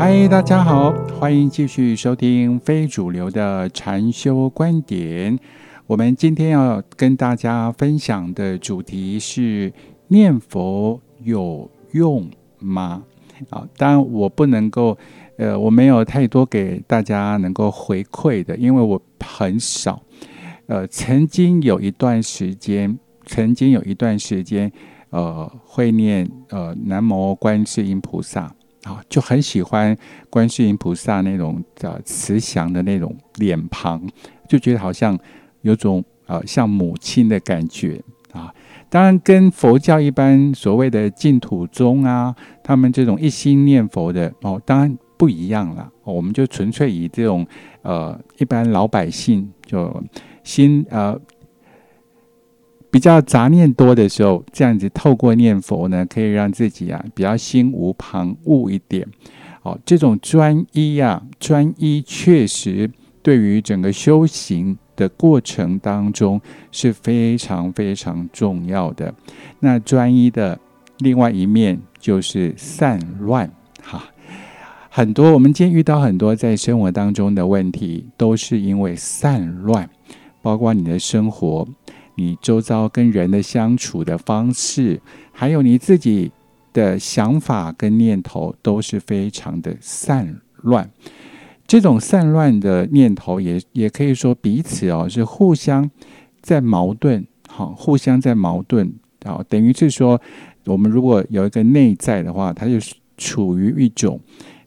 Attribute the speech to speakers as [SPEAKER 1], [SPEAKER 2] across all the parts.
[SPEAKER 1] 嗨，大家好，欢迎继续收听非主流的禅修观点。我们今天要跟大家分享的主题是：念佛有用吗？啊，当然我不能够，呃，我没有太多给大家能够回馈的，因为我很少。呃，曾经有一段时间，曾经有一段时间，呃，会念呃南无观世音菩萨。啊，就很喜欢观世音菩萨那种呃慈祥的那种脸庞，就觉得好像有种呃像母亲的感觉啊。当然，跟佛教一般所谓的净土宗啊，他们这种一心念佛的哦，当然不一样了。我们就纯粹以这种呃一般老百姓就心呃。比较杂念多的时候，这样子透过念佛呢，可以让自己啊比较心无旁骛一点。哦，这种专一呀，专一确实对于整个修行的过程当中是非常非常重要的。那专一的另外一面就是散乱哈。很多我们今天遇到很多在生活当中的问题，都是因为散乱，包括你的生活。你周遭跟人的相处的方式，还有你自己的想法跟念头，都是非常的散乱。这种散乱的念头，也也可以说彼此哦是互相在矛盾，好，互相在矛盾，好，等于是说，我们如果有一个内在的话，它就是处于一种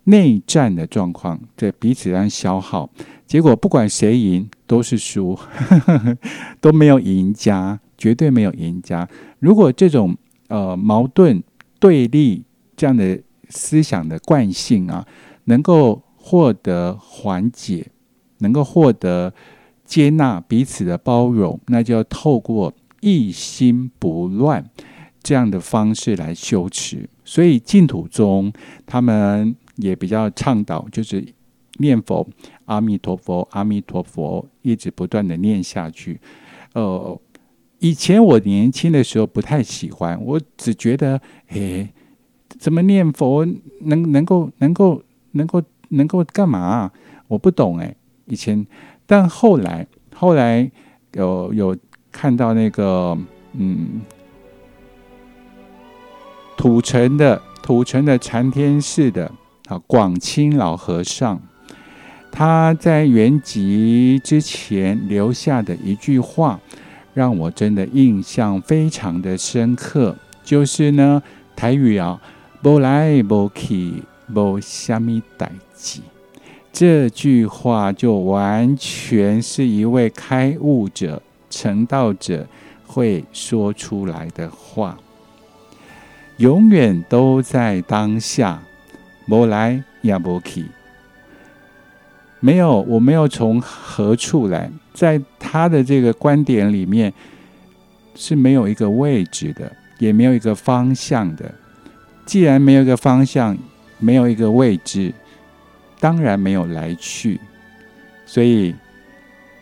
[SPEAKER 1] 内战的状况，在彼此上消耗。结果不管谁赢都是输，都没有赢家，绝对没有赢家。如果这种呃矛盾对立这样的思想的惯性啊，能够获得缓解，能够获得接纳彼此的包容，那就要透过一心不乱这样的方式来修持。所以净土宗他们也比较倡导，就是念佛。阿弥陀佛，阿弥陀佛，一直不断的念下去。呃，以前我年轻的时候不太喜欢，我只觉得，诶，怎么念佛能能够能够能够能够干嘛？我不懂诶，以前，但后来后来有有看到那个嗯，土城的土城的禅天寺的啊广清老和尚。他在圆寂之前留下的一句话，让我真的印象非常的深刻。就是呢，台语啊，无来无去，无虾米代志。这句话就完全是一位开悟者、成道者会说出来的话。永远都在当下，无来也无去。没有，我没有从何处来，在他的这个观点里面是没有一个位置的，也没有一个方向的。既然没有一个方向，没有一个位置，当然没有来去。所以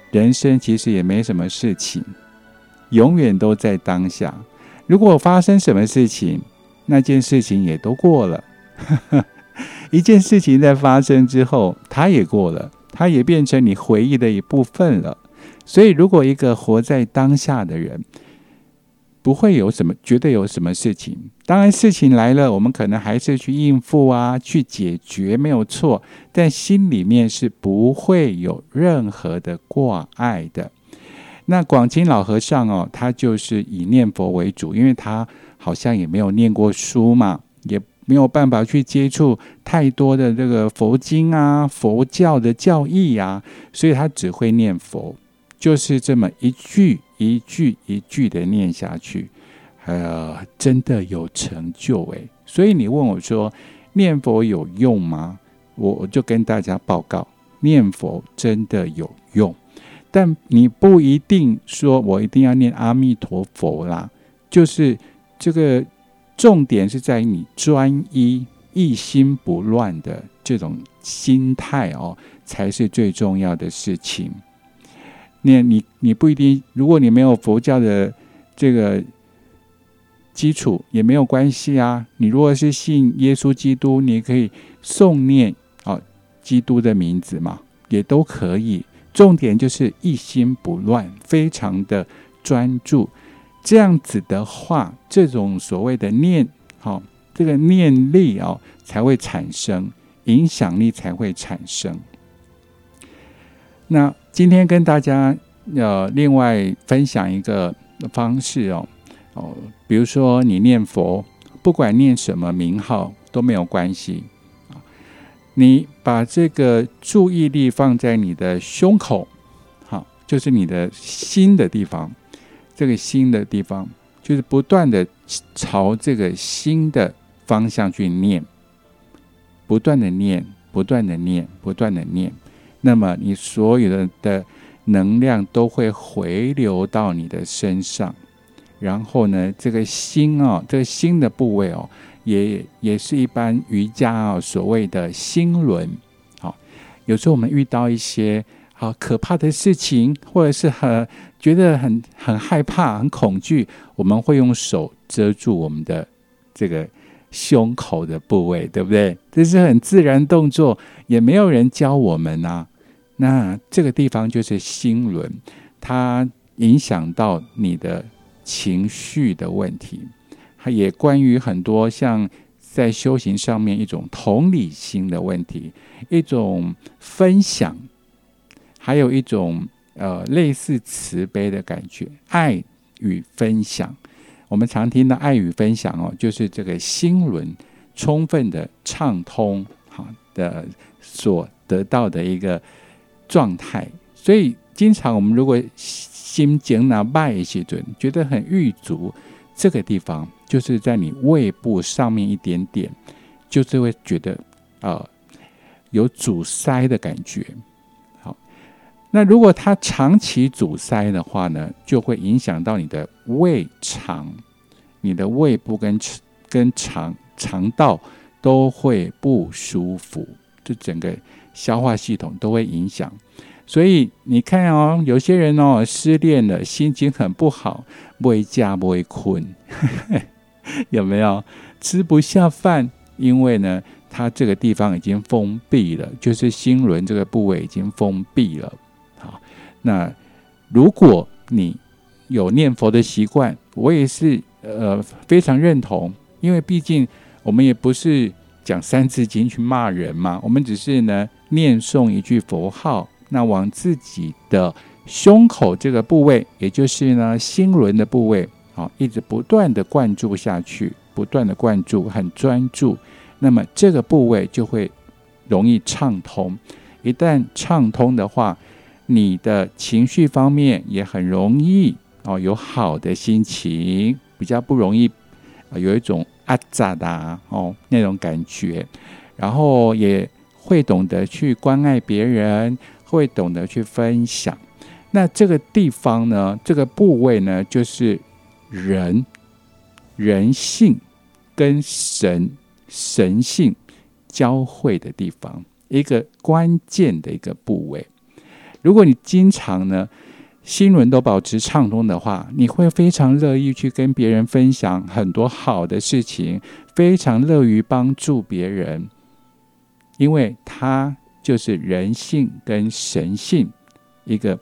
[SPEAKER 1] 人生其实也没什么事情，永远都在当下。如果发生什么事情，那件事情也都过了。一件事情在发生之后，它也过了，它也变成你回忆的一部分了。所以，如果一个活在当下的人，不会有什么觉得有什么事情。当然，事情来了，我们可能还是去应付啊，去解决，没有错。但心里面是不会有任何的挂碍的。那广清老和尚哦，他就是以念佛为主，因为他好像也没有念过书嘛，也。没有办法去接触太多的这个佛经啊、佛教的教义啊，所以他只会念佛，就是这么一句一句一句的念下去，呃，真的有成就诶。所以你问我说念佛有用吗？我我就跟大家报告，念佛真的有用，但你不一定说我一定要念阿弥陀佛啦，就是这个。重点是在于你专一、一心不乱的这种心态哦，才是最重要的事情。那你你不一定，如果你没有佛教的这个基础，也没有关系啊。你如果是信耶稣基督，你可以诵念啊基督的名字嘛，也都可以。重点就是一心不乱，非常的专注。这样子的话，这种所谓的念，好，这个念力哦，才会产生影响力，才会产生。那今天跟大家呃，另外分享一个方式哦，哦，比如说你念佛，不管念什么名号都没有关系，你把这个注意力放在你的胸口，好，就是你的心的地方，这个心的地方，就是不断的朝这个心的方向去念，不断的念，不断的念，不断的念。那么你所有的的能量都会回流到你的身上，然后呢，这个心哦，这个心的部位哦，也也是一般瑜伽啊所谓的心轮。好，有时候我们遇到一些好可怕的事情，或者是很觉得很很害怕、很恐惧，我们会用手遮住我们的这个胸口的部位，对不对？这是很自然动作，也没有人教我们啊。那这个地方就是心轮，它影响到你的情绪的问题，它也关于很多像在修行上面一种同理心的问题，一种分享，还有一种呃类似慈悲的感觉，爱与分享。我们常听到爱与分享哦，就是这个心轮充分的畅通，好的所得到的一个。状态，所以经常我们如果心经拿拜一些准，觉得很郁足，这个地方就是在你胃部上面一点点，就是会觉得呃有阻塞的感觉。那如果它长期阻塞的话呢，就会影响到你的胃肠，你的胃部跟跟肠肠道都会不舒服，就整个。消化系统都会影响，所以你看哦，有些人哦失恋了，心情很不好，不会加不会困，有没有吃不下饭？因为呢，他这个地方已经封闭了，就是心轮这个部位已经封闭了。那如果你有念佛的习惯，我也是呃非常认同，因为毕竟我们也不是讲三字经去骂人嘛，我们只是呢。念诵一句佛号，那往自己的胸口这个部位，也就是呢心轮的部位，好，一直不断的灌注下去，不断的灌注，很专注，那么这个部位就会容易畅通。一旦畅通的话，你的情绪方面也很容易哦，有好的心情，比较不容易有一种阿扎的哦那种感觉，然后也。会懂得去关爱别人，会懂得去分享。那这个地方呢？这个部位呢，就是人人性跟神神性交汇的地方，一个关键的一个部位。如果你经常呢心轮都保持畅通的话，你会非常乐意去跟别人分享很多好的事情，非常乐于帮助别人。因为它就是人性跟神性一个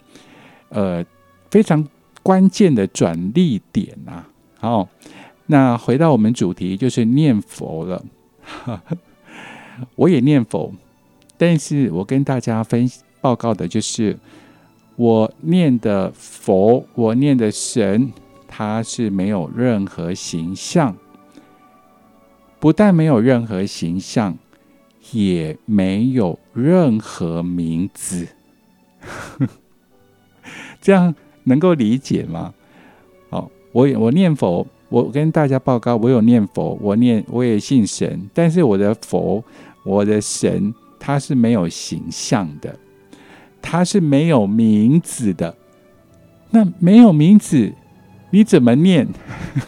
[SPEAKER 1] 呃非常关键的转捩点呐。好，那回到我们主题，就是念佛了。我也念佛，但是我跟大家分享报告的就是，我念的佛，我念的神，它是没有任何形象，不但没有任何形象。也没有任何名字，这样能够理解吗？好，我我念佛，我跟大家报告，我有念佛，我念我也信神，但是我的佛，我的神，他是没有形象的，他是没有名字的。那没有名字，你怎么念？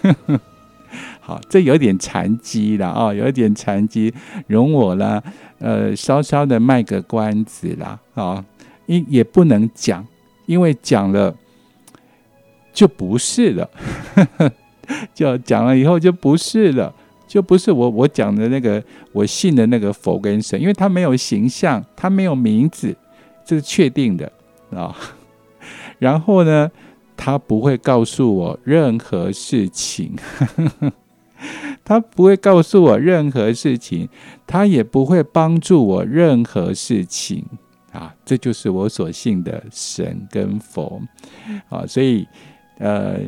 [SPEAKER 1] 好，这有点残疾了啊，有点残疾，容我呢，呃，稍稍的卖个关子啦，啊，因也不能讲，因为讲了就不是了，就讲了以后就不是了，就不是我我讲的那个我信的那个佛跟神，因为他没有形象，他没有名字，是确定的啊。然后呢，他不会告诉我任何事情，他不会告诉我任何事情，他也不会帮助我任何事情啊。这就是我所信的神跟佛啊。所以，呃，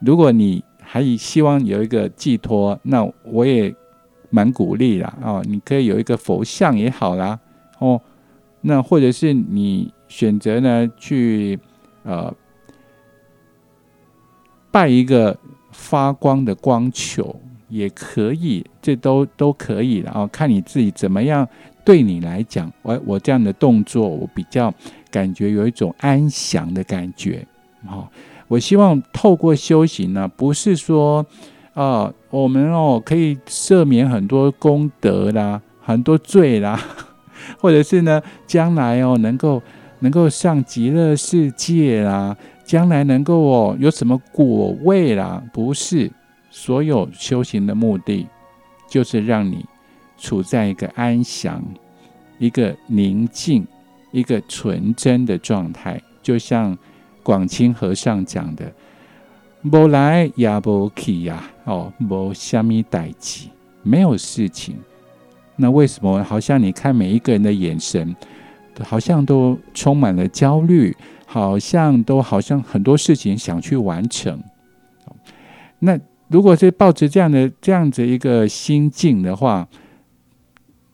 [SPEAKER 1] 如果你还希望有一个寄托，那我也蛮鼓励啦哦。你可以有一个佛像也好啦哦，那或者是你选择呢去呃拜一个发光的光球也可以，这都都可以然后看你自己怎么样。对你来讲，我我这样的动作，我比较感觉有一种安详的感觉，好。我希望透过修行呢，不是说，啊，我们哦可以赦免很多功德啦，很多罪啦，或者是呢，将来哦能够能够上极乐世界啦，将来能够哦有什么果位啦？不是，所有修行的目的就是让你处在一个安详、一个宁静、一个纯真的状态，就像。广清和尚讲的“无来也无去呀”，哦，无虾米代志，没有事情。那为什么好像你看每一个人的眼神，好像都充满了焦虑，好像都好像很多事情想去完成。那如果是抱着这样的这样子一个心境的话，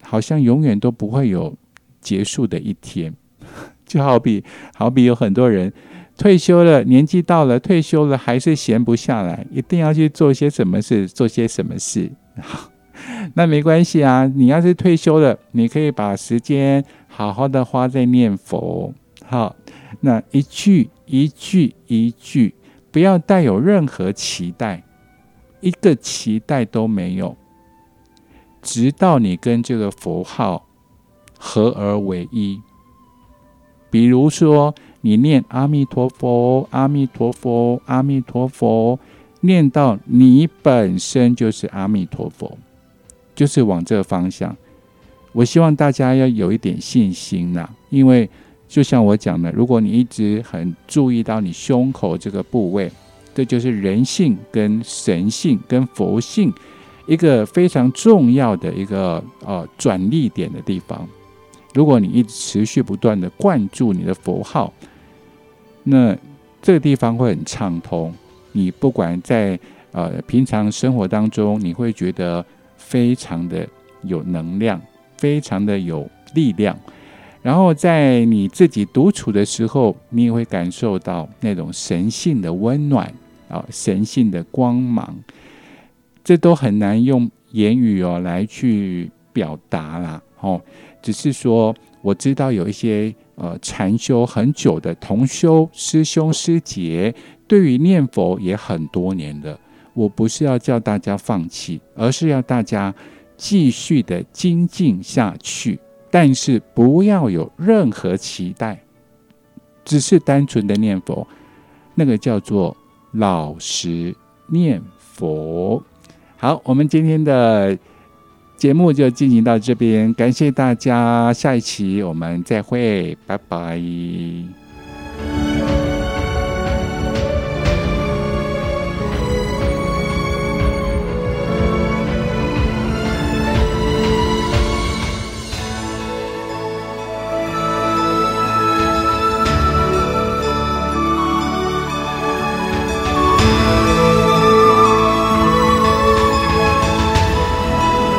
[SPEAKER 1] 好像永远都不会有结束的一天。就好比好比有很多人。退休了，年纪到了，退休了还是闲不下来，一定要去做些什么事，做些什么事。那没关系啊。你要是退休了，你可以把时间好好的花在念佛。好，那一句一句一句，不要带有任何期待，一个期待都没有，直到你跟这个佛号合而为一。比如说。你念阿弥陀佛，阿弥陀佛，阿弥陀佛，念到你本身就是阿弥陀佛，就是往这个方向。我希望大家要有一点信心呐，因为就像我讲的，如果你一直很注意到你胸口这个部位，这就是人性跟神性跟佛性一个非常重要的一个呃转力点的地方。如果你一直持续不断的灌注你的佛号。那这个地方会很畅通，你不管在呃平常生活当中，你会觉得非常的有能量，非常的有力量。然后在你自己独处的时候，你也会感受到那种神性的温暖啊，神性的光芒。这都很难用言语哦来去表达啦，哦，只是说我知道有一些。呃，禅修很久的同修师兄师姐，对于念佛也很多年了。我不是要叫大家放弃，而是要大家继续的精进下去。但是不要有任何期待，只是单纯的念佛，那个叫做老实念佛。好，我们今天的。节目就进行到这边，感谢大家，下一期我们再会，拜拜。